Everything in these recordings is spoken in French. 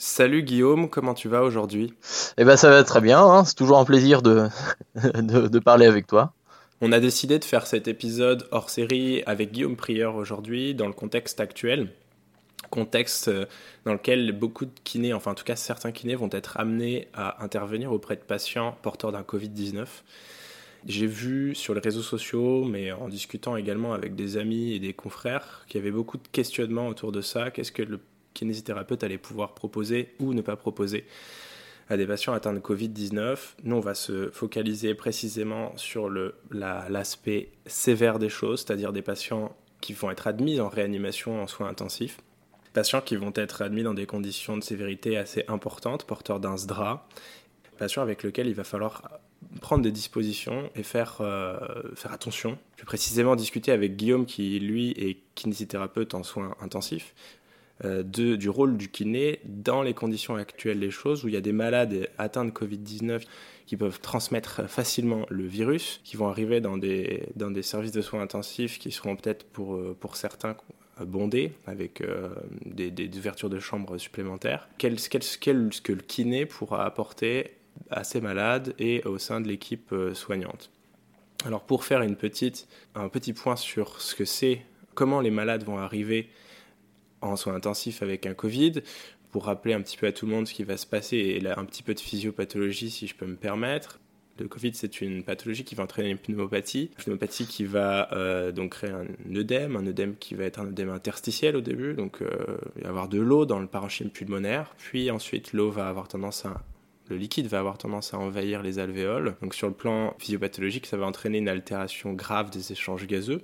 Salut Guillaume, comment tu vas aujourd'hui? Eh ben ça va très bien, hein. c'est toujours un plaisir de, de, parler avec toi. On a décidé de faire cet épisode hors série avec Guillaume Prieur aujourd'hui dans le contexte actuel. Contexte euh, dans lequel beaucoup de kinés, enfin en tout cas certains kinés, vont être amenés à intervenir auprès de patients porteurs d'un Covid-19. J'ai vu sur les réseaux sociaux, mais en discutant également avec des amis et des confrères, qu'il y avait beaucoup de questionnements autour de ça. Qu'est-ce que le kinésithérapeute allait pouvoir proposer ou ne pas proposer à des patients atteints de Covid-19. Nous, on va se focaliser précisément sur l'aspect sévère des choses, c'est-à-dire des patients qui vont être admis en réanimation en soins intensifs, patients qui vont être admis dans des conditions de sévérité assez importantes, porteurs d'un SDRA, patients avec lesquels il va falloir prendre des dispositions et faire, euh, faire attention. Plus précisément discuter avec Guillaume qui, lui, est kinésithérapeute en soins intensifs, de, du rôle du kiné dans les conditions actuelles des choses, où il y a des malades atteints de Covid-19 qui peuvent transmettre facilement le virus, qui vont arriver dans des, dans des services de soins intensifs qui seront peut-être pour, euh, pour certains bondés, avec euh, des, ouvertures de chambres supplémentaires. Qu'est-ce que le kiné pourra apporter à ces malades et au sein de l'équipe soignante alors pour faire une petite, un petit point sur ce que c'est, comment les malades vont arriver en soins intensifs avec un Covid, pour rappeler un petit peu à tout le monde ce qui va se passer et un petit peu de physiopathologie si je peux me permettre. Le Covid, c'est une pathologie qui va entraîner une pneumopathie. Une pneumopathie qui va euh, donc créer un œdème, un œdème qui va être un œdème interstitiel au début, donc euh, il va y avoir de l'eau dans le parenchyme pulmonaire, puis ensuite l'eau va avoir tendance à le liquide va avoir tendance à envahir les alvéoles. Donc sur le plan physiopathologique, ça va entraîner une altération grave des échanges gazeux.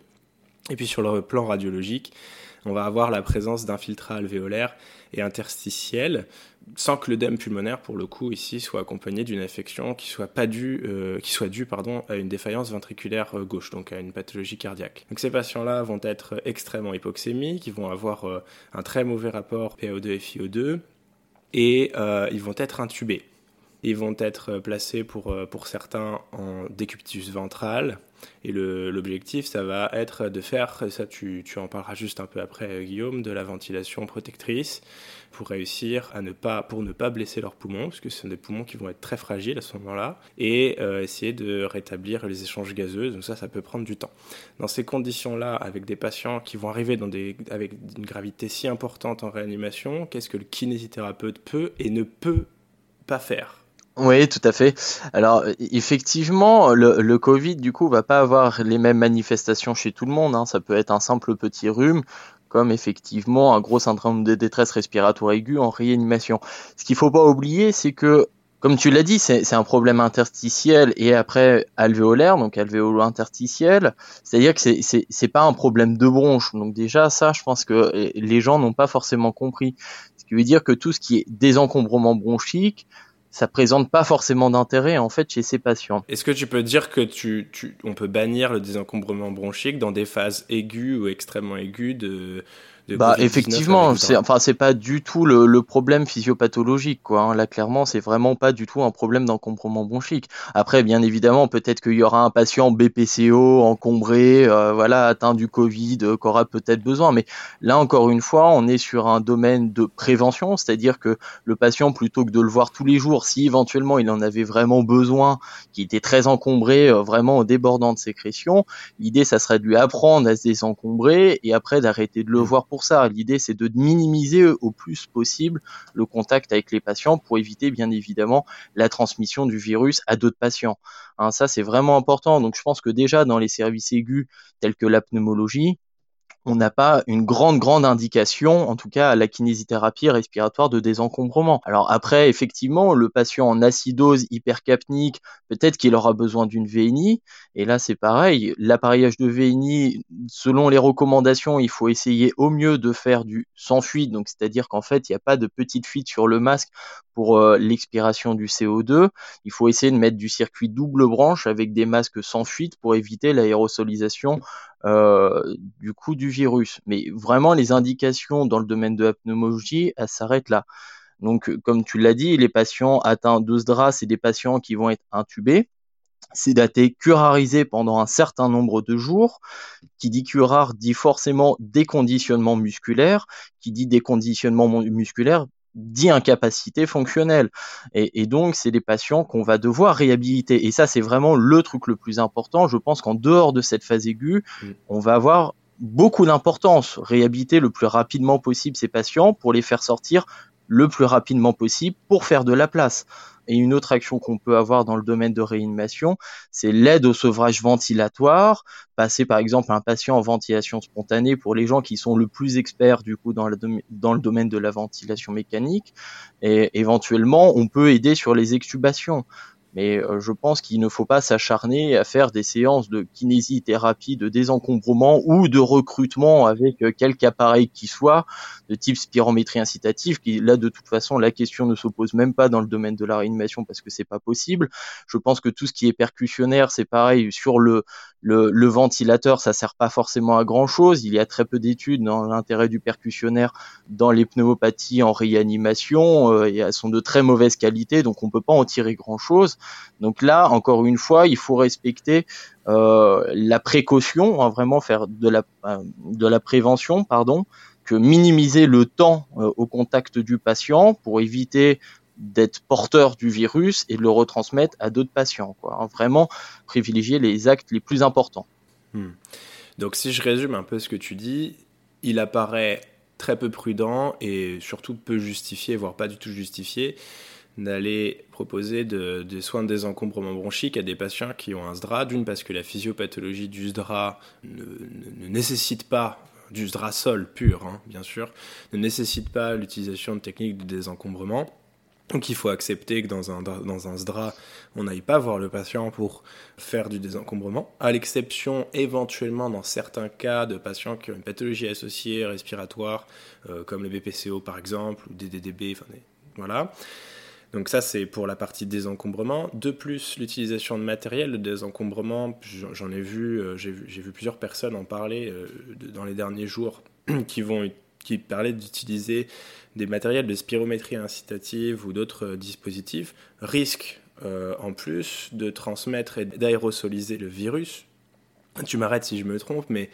Et puis sur le plan radiologique, on va avoir la présence d'infiltrats alvéolaires et interstitiels, sans que l'œdème pulmonaire, pour le coup, ici, soit accompagné d'une infection qui soit pas due, euh, qui soit due pardon, à une défaillance ventriculaire euh, gauche, donc à une pathologie cardiaque. Donc ces patients-là vont être extrêmement hypoxémiques, ils vont avoir euh, un très mauvais rapport PaO2 et FiO2, et ils vont être intubés. Ils vont être placés pour, pour certains en décubitus ventral, et l'objectif, ça va être de faire, ça tu, tu, en parleras juste un peu après Guillaume, de la ventilation protectrice pour réussir à ne pas, pour ne pas blesser leurs poumons, parce que ce sont des poumons qui vont être très fragiles à ce moment-là, et euh, essayer de rétablir les échanges gazeux. Donc ça, ça peut prendre du temps. Dans ces conditions-là, avec des patients qui vont arriver dans des, avec une gravité si importante en réanimation, qu'est-ce que le kinésithérapeute peut et ne peut pas faire? Oui, tout à fait. Alors effectivement, le, le, Covid du coup va pas avoir les mêmes manifestations chez tout le monde. Hein. Ça peut être un simple petit rhume, comme effectivement un gros syndrome de détresse respiratoire aiguë en réanimation. Ce qu'il faut pas oublier, c'est que comme tu l'as dit, c'est un problème interstitiel et après alvéolaire, donc alvéolo-interstitiel. C'est-à-dire que c'est pas un problème de bronche. Donc déjà ça, je pense que les gens n'ont pas forcément compris. Ce qui veut dire que tout ce qui est désencombrement bronchique, ça présente pas forcément d'intérêt en fait chez ces patients. Est-ce que tu peux dire que tu, on peut bannir le désencombrement bronchique dans des phases aiguës ou extrêmement aiguës de, bah effectivement, c'est enfin c'est pas du tout le, le problème physiopathologique quoi. Hein. Là clairement, c'est vraiment pas du tout un problème d'encombrement bronchique. Après, bien évidemment, peut-être qu'il y aura un patient BPCO encombré, euh, voilà, atteint du Covid, euh, qu'aura peut-être besoin. Mais là encore une fois, on est sur un domaine de prévention, c'est-à-dire que le patient, plutôt que de le voir tous les jours, si éventuellement il en avait vraiment besoin, qui était très encombré, euh, vraiment au débordant de sécrétion, l'idée ça serait de lui apprendre à se désencombrer et après d'arrêter de le mmh. voir pour ça. L'idée, c'est de minimiser au plus possible le contact avec les patients pour éviter, bien évidemment, la transmission du virus à d'autres patients. Hein, ça, c'est vraiment important. Donc, je pense que déjà dans les services aigus tels que la pneumologie, on n'a pas une grande grande indication, en tout cas à la kinésithérapie respiratoire de désencombrement. Alors après, effectivement, le patient en acidose hypercapnique, peut-être qu'il aura besoin d'une VNI, et là c'est pareil, l'appareillage de VNI, selon les recommandations, il faut essayer au mieux de faire du sans fuite, donc c'est-à-dire qu'en fait il n'y a pas de petite fuite sur le masque pour euh, l'expiration du CO2. Il faut essayer de mettre du circuit double branche avec des masques sans fuite pour éviter l'aérosolisation euh, du coup du virus. Mais vraiment, les indications dans le domaine de la pneumologie, elles s'arrêtent là. Donc, comme tu l'as dit, les patients atteints de SDRA, c'est des patients qui vont être intubés sédatés, curarisés pendant un certain nombre de jours. Qui dit curar dit forcément déconditionnement musculaire. Qui dit déconditionnement musculaire dit incapacité fonctionnelle. Et, donc, c'est des patients qu'on va devoir réhabiliter. Et ça, c'est vraiment le truc le plus important. Je pense qu'en dehors de cette phase aiguë, mm. on va avoir beaucoup d'importance. Réhabiliter le plus rapidement possible ces patients pour les faire sortir le plus rapidement possible pour faire de la place. Et une autre action qu'on peut avoir dans le domaine de réanimation, c'est l'aide au sevrage ventilatoire, passer par exemple un patient en ventilation spontanée pour les gens qui sont le plus experts du coup dans dans le domaine de la ventilation mécanique. Et éventuellement, on peut aider sur les extubations. Mais euh, je pense qu'il ne faut pas s'acharner à faire des séances de kinésithérapie, de désencombrement ou de recrutement avec euh, quelque appareil qui soit, de type spirométrie incitative, qui là de toute façon la question ne s'oppose même pas dans le domaine de la réanimation parce que c'est pas possible. Je pense que tout ce qui est percussionnaire, c'est pareil sur le, le, le ventilateur, ça sert pas forcément à grand chose. Il y a très peu d'études dans l'intérêt du percussionnaire dans les pneumopathies en réanimation euh, et elles sont de très mauvaise qualité, donc on peut pas en tirer grand chose. Donc là, encore une fois, il faut respecter euh, la précaution, hein, vraiment faire de la, euh, de la prévention, pardon, que minimiser le temps euh, au contact du patient pour éviter d'être porteur du virus et de le retransmettre à d'autres patients. Hein, vraiment privilégier les actes les plus importants. Hmm. Donc si je résume un peu ce que tu dis, il apparaît très peu prudent et surtout peu justifié, voire pas du tout justifié, d'aller proposer des soins de désencombrement bronchique à des patients qui ont un SDRA, d'une parce que la physiopathologie du SDRA ne, nécessite pas, du SDRA sol pur hein, bien sûr, ne nécessite pas l'utilisation de techniques de désencombrement. Donc il faut accepter que dans un, dans un SDRA, on n'aille pas voir le patient pour faire du désencombrement, à l'exception éventuellement dans certains cas de patients qui ont une pathologie associée respiratoire, euh, comme le BPCO par exemple, ou des DDB, enfin voilà. Donc ça, c'est pour la partie désencombrement. De plus, l'utilisation de matériel de désencombrement, j'en ai vu, euh, j'ai vu, plusieurs personnes en parler euh, dans les derniers jours qui vont qui parlaient d'utiliser des matériels de spirométrie incitative ou d'autres euh, dispositifs, risquent en plus de transmettre et d'aérosoliser le virus. Tu m'arrêtes si je me trompe, mais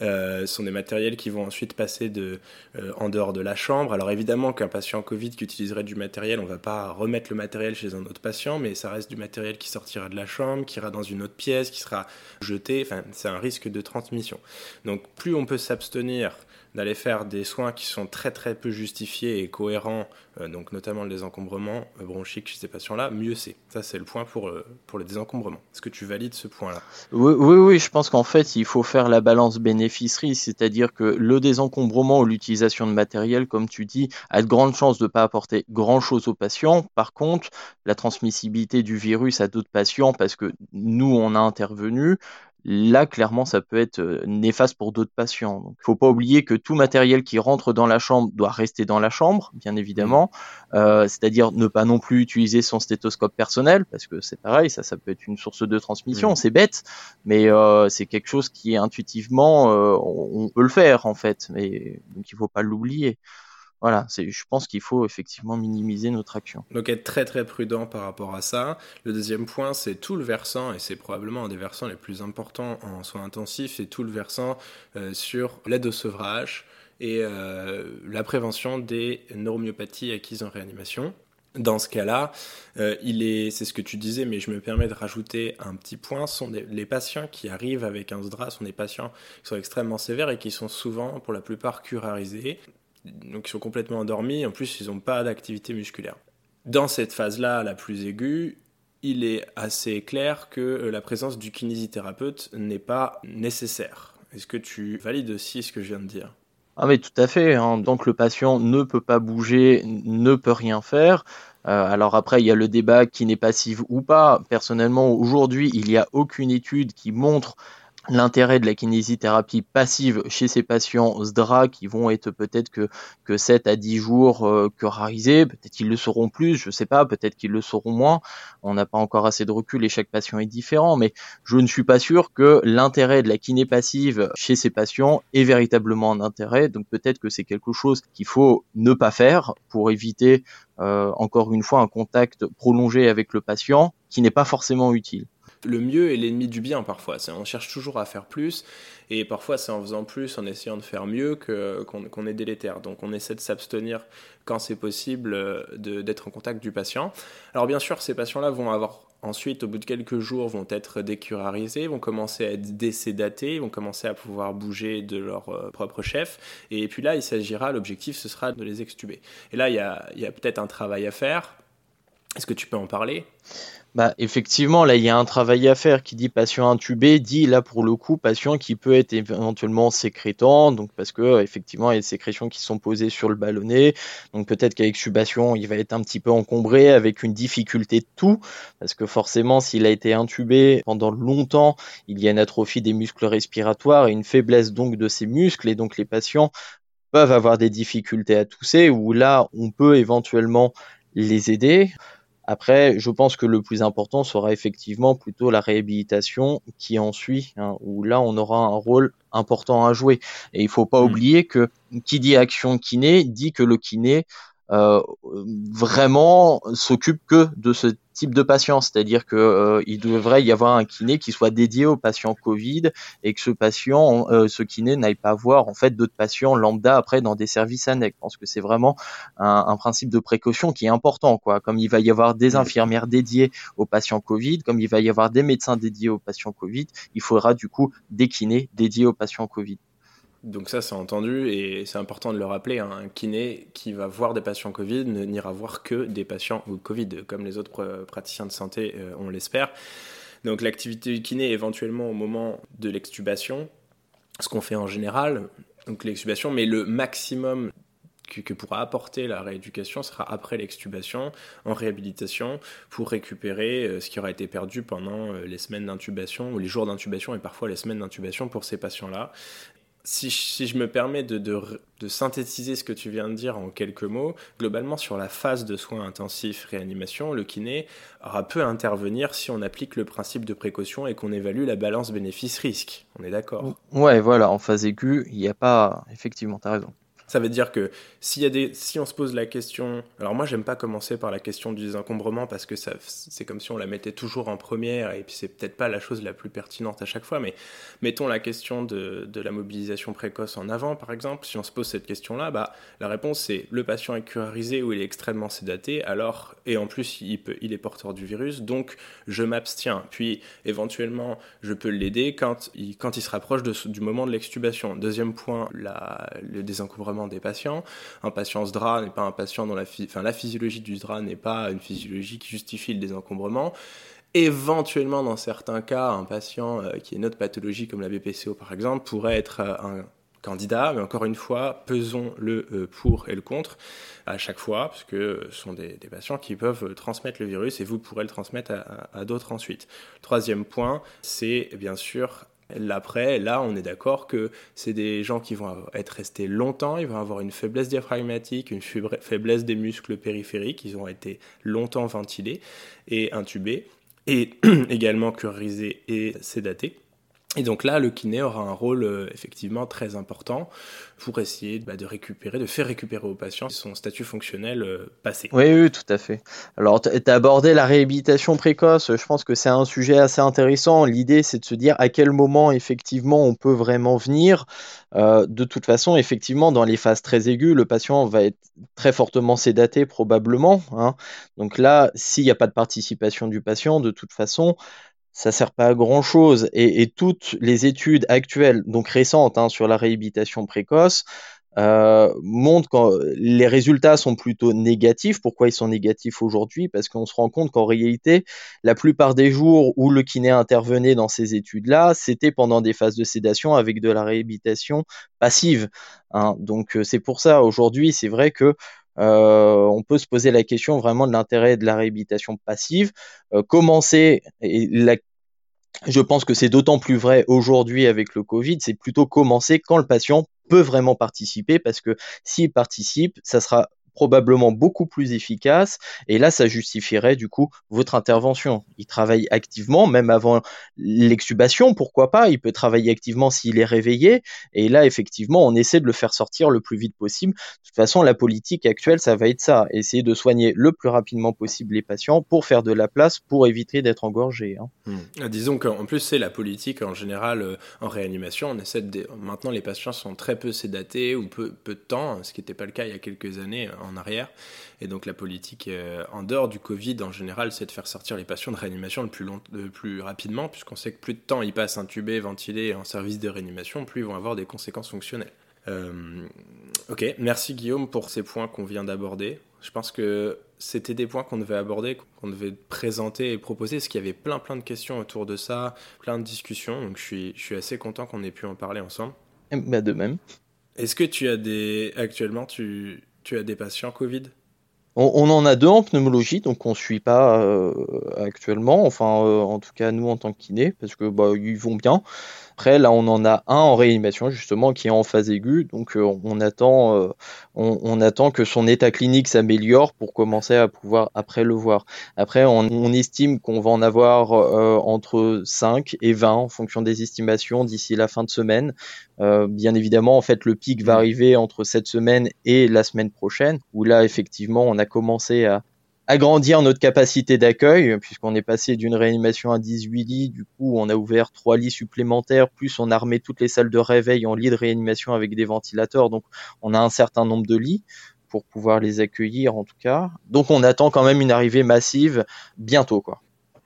euh, ce sont des matériels qui vont ensuite passer de, euh, en dehors de la chambre. Alors évidemment qu'un patient Covid qui utiliserait du matériel, on ne va pas remettre le matériel chez un autre patient, mais ça reste du matériel qui sortira de la chambre, qui ira dans une autre pièce, qui sera jeté. Enfin, c'est un risque de transmission. Donc plus on peut s'abstenir d'aller faire des soins qui sont très très peu justifiés et cohérents, euh, donc notamment le désencombrement euh, bronchique chez ces patients-là, mieux c'est. Ça c'est le point pour, euh, pour le désencombrement. Est-ce que tu valides ce point-là? Oui, oui, je pense qu'en fait il faut faire la balance bénéfice-risque, c'est-à-dire que le désencombrement ou l'utilisation de matériel, comme tu dis, a de grandes chances de ne pas apporter grand-chose aux patients. Par contre, la transmissibilité du virus à d'autres patients, parce que nous on a intervenu, là clairement ça peut être euh, néfaste pour d'autres patients. Il faut pas oublier que tout matériel qui rentre dans la chambre doit rester dans la chambre, bien évidemment. Mmh. Euh, c'est-à-dire ne pas non plus utiliser son stéthoscope personnel parce que c'est pareil, ça ça peut être une source de transmission. Mmh. C'est bête, mais euh, c'est quelque chose qui intuitivement on, on, peut le faire en fait, mais donc il faut pas l'oublier voilà, je pense qu'il faut effectivement minimiser notre action. Donc être très très prudent par rapport à ça. Le deuxième point, c'est tout le versant, et c'est probablement un des versants les plus importants en soins intensifs, c'est tout le versant euh, sur l'aide au sevrage et euh, la prévention des neuromyopathies acquises en réanimation. Dans ce cas-là, euh, est, c'est ce que tu disais, mais je me permets de rajouter un petit point. Sont les patients qui arrivent avec un SDRA sont des patients qui sont extrêmement sévères et qui sont souvent, pour la plupart, curarisés donc ils sont complètement endormis, en plus ils n'ont pas d'activité musculaire. Dans cette phase-là, la plus aiguë, il est assez clair que euh, la présence du kinésithérapeute n'est pas nécessaire. Est-ce que tu valides aussi ce que je viens de dire? Ah mais tout à fait. Hein. Donc le patient ne peut pas bouger, ne peut rien faire. Euh, alors après, il y a le débat qui n'est passif ou pas. Personnellement, aujourd'hui, il n'y a aucune étude qui montre l'intérêt de la kinésithérapie passive chez ces patients SDRA qui vont être peut-être que, que 7 à 10 jours euh, peut-être qu'ils le seront plus, je sais pas, peut-être qu'ils le seront moins, on n'a pas encore assez de recul et chaque patient est différent, mais je ne suis pas sûr que l'intérêt de la kiné passive chez ces patients est véritablement un intérêt, donc peut-être que c'est quelque chose qu'il faut ne pas faire pour éviter euh, encore une fois un contact prolongé avec le patient qui n'est pas forcément utile. Le mieux est l'ennemi du bien parfois. On cherche toujours à faire plus et parfois c'est en faisant plus, en essayant de faire mieux qu'on est délétère. Donc on essaie de s'abstenir quand c'est possible euh, d'être en contact du patient. Alors bien sûr, ces patients-là vont avoir ensuite, au bout de quelques jours, vont être décurarisés, vont commencer à être décédatés, vont commencer à pouvoir bouger de leur euh, propre chef. Et puis là, il s'agira, l'objectif, ce sera de les extuber. Et là, il y a, y a peut-être un travail à faire. Est-ce que tu peux en parler? Bah, effectivement, là, il y a un travail à faire. Qui dit patient intubé dit là pour le coup patient qui peut être éventuellement sécrétant, donc parce que effectivement il y a des sécrétions qui sont posées sur le ballonnet, donc peut-être qu'avec subation il va être un petit peu encombré avec une difficulté de tout, parce que forcément s'il a été intubé pendant longtemps, il y a une atrophie des muscles respiratoires et une faiblesse donc de ces muscles, et donc les patients peuvent avoir des difficultés à tousser, où là on peut éventuellement les aider. Après, je pense que le plus important sera effectivement plutôt la réhabilitation qui en suit, hein, où là on aura un rôle important à jouer. Et il faut pas mmh. oublier que qui dit action kiné dit que le kiné vraiment s'occupe que de ce type de patient, c'est-à-dire que euh, il devrait y avoir un kiné qui soit dédié aux patients Covid et que ce patient, euh, ce kiné n'aille pas voir en fait d'autres patients lambda après dans des services annexes. Je pense que c'est vraiment un, un, principe de précaution qui est important, quoi. Comme il va y avoir des infirmières dédiées aux patients Covid, comme il va y avoir des médecins dédiés aux patients Covid, il faudra du coup des kinés dédiés aux patients Covid. Donc ça, c'est entendu et c'est important de le rappeler. Hein. un kiné qui va voir des patients Covid n'ira voir que des patients Covid, comme les autres praticiens de santé, euh, on l'espère. Donc l'activité du kiné éventuellement au moment de l'extubation, ce qu'on fait en général, donc l'extubation, mais le maximum que, pourra apporter la rééducation sera après l'extubation, en réhabilitation, pour récupérer euh, ce qui aura été perdu pendant euh, les semaines d'intubation ou les jours d'intubation et parfois les semaines d'intubation pour ces patients-là si, je me permets de, synthétiser ce que tu viens de dire en quelques mots, globalement sur la phase de soins intensifs réanimation, le kiné aura peu à intervenir si on applique le principe de précaution et qu'on évalue la balance bénéfice-risque. On est d'accord? Ouais, voilà, en phase aiguë, il n'y a pas... Effectivement, tu as raison. Ça veut dire que s'il y a des, si on se pose la question, alors moi j'aime pas commencer par la question du désencombrement parce que ça, c'est comme si on la mettait toujours en première et puis c'est peut-être pas la chose la plus pertinente à chaque fois, mais mettons la question de, de la mobilisation précoce en avant par exemple. Si on se pose cette question-là, bah la réponse c'est le patient est curarisé ou il est extrêmement sédaté, alors et en plus il peut, il est porteur du virus, donc je m'abstiens. Puis éventuellement je peux l'aider quand il, quand il se rapproche du moment de l'extubation. Deuxième point, le désencombrement des patients. Un patient SDRA n'est pas un patient dont la, enfin, la physiologie du SDRA n'est pas une physiologie qui justifie le désencombrement. Éventuellement, dans certains cas, un patient euh, qui est une autre pathologie comme la BPCO par exemple pourrait être euh, un candidat, mais encore une fois, pesons le euh, pour et le contre à chaque fois, parce que ce sont des, patients qui peuvent transmettre le virus et vous pourrez le transmettre à, à d'autres ensuite. Troisième point, c'est bien sûr L'après, là, on est d'accord que c'est des gens qui vont être restés longtemps, ils vont avoir une faiblesse diaphragmatique, une faiblesse des muscles périphériques, ils ont été longtemps ventilés et intubés, et également curisés et sédatés. Et donc là, le kiné aura un rôle euh, effectivement très important pour essayer bah, de récupérer, de faire récupérer au patient son statut fonctionnel euh, passé. Oui, oui, tout à fait. Alors, tu as abordé la réhabilitation précoce. Je pense que c'est un sujet assez intéressant. L'idée, c'est de se dire à quel moment, effectivement, on peut vraiment venir. Euh, de toute façon, effectivement, dans les phases très aiguës, le patient va être très fortement sédaté, probablement. Hein. Donc là, s'il n'y a pas de participation du patient, de toute façon, ça sert pas à grand chose. Et, toutes les études actuelles, donc récentes, hein, sur la réhabilitation précoce, euh, montrent que les résultats sont plutôt négatifs. Pourquoi ils sont négatifs aujourd'hui? Parce qu'on se rend compte qu'en réalité, la plupart des jours où le kiné intervenait dans ces études-là, c'était pendant des phases de sédation avec de la réhabilitation passive. Hein. Donc euh, c'est pour ça aujourd'hui, c'est vrai que euh, on peut se poser la question vraiment de l'intérêt de la réhabilitation passive. Commencer, et je pense que c'est d'autant plus vrai aujourd'hui avec le Covid, c'est plutôt commencer quand le patient peut vraiment participer, parce que s'il participe, ça sera probablement beaucoup plus efficace. Et là, ça justifierait du coup votre intervention. Il travaille activement, même avant l'extubation, pourquoi pas. Il peut travailler activement s'il est réveillé. Et là, effectivement, on essaie de le faire sortir le plus vite possible. De toute façon, la politique actuelle, ça va être ça. Essayer de soigner le plus rapidement possible les patients pour faire de la place, pour éviter d'être engorgé. Hein. Hmm. Ah, disons qu'en plus, c'est la politique en général euh, en réanimation. On essaie de... Maintenant, les patients sont très peu sédatés ou peu, peu de temps, ce qui n'était pas le cas il y a quelques années en arrière. Et donc la politique, euh, en dehors du Covid, en général, c'est de faire sortir les patients de réanimation le plus, long, le plus rapidement, puisqu'on sait que plus de temps ils passent intubés, ventilés en service de réanimation, plus ils vont avoir des conséquences fonctionnelles. Euh, ok, merci Guillaume pour ces points qu'on vient d'aborder. Je pense que c'était des points qu'on devait aborder, qu'on devait présenter et proposer, parce qu'il y avait plein plein de questions autour de ça, plein de discussions, donc je suis, je suis assez content qu'on ait pu en parler ensemble. Bah de même. Est-ce que tu as des... Actuellement, tu, tu as des patients Covid? On, en a deux en pneumologie, donc on ne suit pas euh, actuellement, enfin euh, en tout cas nous en tant que parce que bah, ils vont bien. Après, là, on en a un en réanimation, justement, qui est en phase aiguë. Donc, euh, on, attend, euh, on, attend que son état clinique s'améliore pour commencer à pouvoir après le voir. Après, on, estime qu'on va en avoir euh, entre 5 et 20 en fonction des estimations d'ici la fin de semaine. bien évidemment, en fait, le pic va arriver entre cette semaine et la semaine prochaine, où là, effectivement, on a commencé à, agrandir notre capacité d'accueil, puisqu'on est passé d'une réanimation à 18 lits, du coup on a ouvert trois lits supplémentaires, plus on a armé toutes les salles de réveil en lits de réanimation avec des ventilateurs, donc on a un certain nombre de lits pour pouvoir les accueillir en tout cas. Donc on attend quand même une arrivée massive bientôt quoi.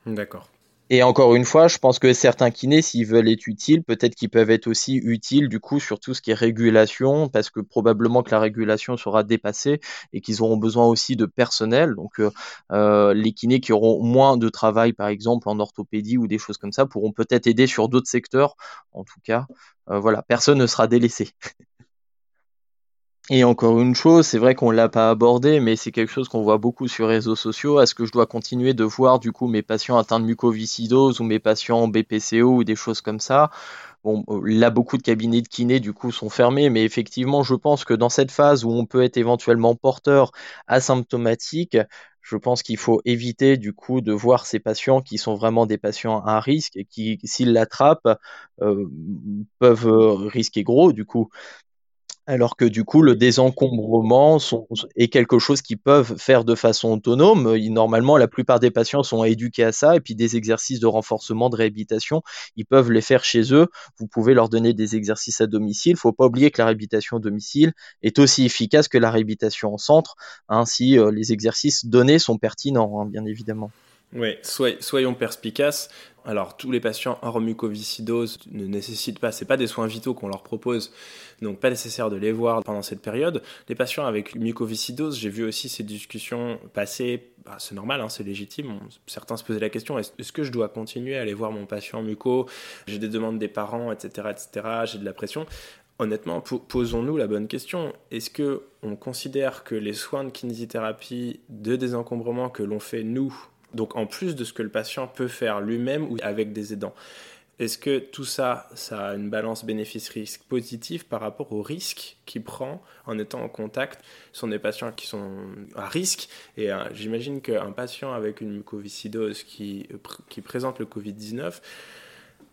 D'accord. Et encore une fois, je pense que certains kinés, s'ils veulent être utiles, peut-être qu'ils peuvent être aussi utiles du coup sur tout ce qui est régulation, parce que probablement que la régulation sera dépassée et qu'ils auront besoin aussi de personnel. Donc euh, euh, les kinés qui auront moins de travail, par exemple en orthopédie ou des choses comme ça, pourront peut-être aider sur d'autres secteurs. En tout cas, euh, voilà, personne ne sera délaissé. Et encore une chose, c'est vrai qu'on l'a pas abordé, mais c'est quelque chose qu'on voit beaucoup sur les réseaux sociaux. Est-ce que je dois continuer de voir du coup mes patients atteints de mucoviscidose ou mes patients en BPCO ou des choses comme ça Bon, là, beaucoup de cabinets de kiné, du coup, sont fermés, mais effectivement, je pense que dans cette phase où on peut être éventuellement porteur asymptomatique, je pense qu'il faut éviter, du coup, de voir ces patients qui sont vraiment des patients à risque et qui, s'ils l'attrapent, euh, peuvent risquer gros, du coup. Alors que du coup, le désencombrement est quelque chose qu'ils peuvent faire de façon autonome. Normalement, la plupart des patients sont éduqués à ça, et puis des exercices de renforcement, de réhabilitation, ils peuvent les faire chez eux. Vous pouvez leur donner des exercices à domicile. Il ne faut pas oublier que la réhabilitation à domicile est aussi efficace que la réhabilitation en centre, hein, si euh, les exercices donnés sont pertinents, hein, bien évidemment. Oui, soyons perspicaces. Alors, tous les patients hors mucoviscidose ne nécessitent pas, c'est pas des soins vitaux qu'on leur propose, donc pas nécessaire de les voir pendant cette période. Les patients avec mucoviscidose, j'ai vu aussi ces discussions passer, bah, c'est normal, hein, c'est légitime. certains se posaient la question est-ce que je dois continuer à aller voir mon patient muco? J'ai des demandes des parents, etc., etc. J'ai de la pression. Honnêtement, posons-nous la bonne question. Est-ce que on considère que les soins de kinésithérapie de désencombrement que l'on fait nous donc en plus de ce que le patient peut faire lui-même ou avec des aidants. Est-ce que tout ça, ça a une balance bénéfice-risque positive par rapport au risque qu'il prend en étant en contact? Ce sont des patients qui sont à risque et euh, j'imagine qu'un patient avec une mucoviscidose qui, qui présente le Covid-19,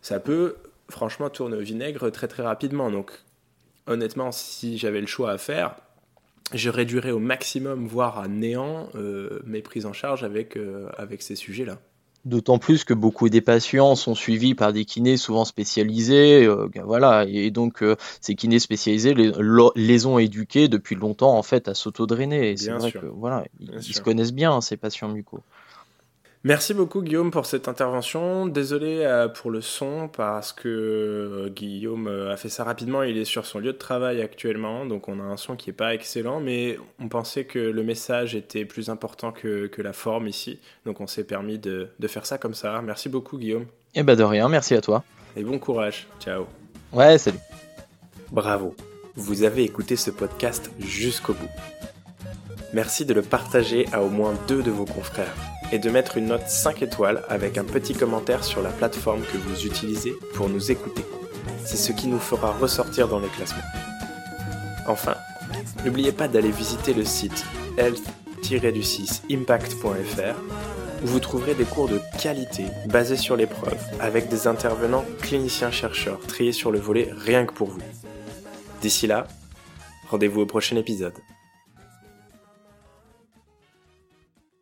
ça peut franchement tourner au vinaigre très très rapidement. Donc honnêtement, si j'avais le choix à faire, je réduirais au maximum, voire à néant, euh, mes prises en charge avec, euh, avec ces sujets-là. D'autant plus que beaucoup des patients sont suivis par des kinés souvent spécialisés, euh, voilà, et donc ces kinés spécialisés les, les, ont éduqués depuis longtemps en fait à s'autodrainer. C'est vrai que voilà, ils, se connaissent bien ces patients mucos. Merci beaucoup Guillaume pour cette intervention. Désolé euh, pour le son parce que euh, Guillaume euh, a fait ça rapidement. Il est sur son lieu de travail actuellement, donc on a un son qui n'est pas excellent, mais on pensait que le message était plus important que, la forme ici, donc on s'est permis de, de, faire ça comme ça. Merci beaucoup Guillaume. Et eh bah ben, de rien, merci à toi. Et bon courage. Ciao. Ouais, salut. Bravo. Vous avez écouté ce podcast jusqu'au bout. Merci de le partager à au moins deux de vos confrères et de mettre une note 5 étoiles avec un petit commentaire sur la plateforme que vous utilisez pour nous écouter. C'est ce qui nous fera ressortir dans les classements. Enfin, n'oubliez pas d'aller visiter le site health-impact.fr où vous trouverez des cours de qualité basés sur l'épreuve avec des intervenants cliniciens-chercheurs triés sur le volet rien que pour vous. D'ici là, rendez-vous au prochain épisode.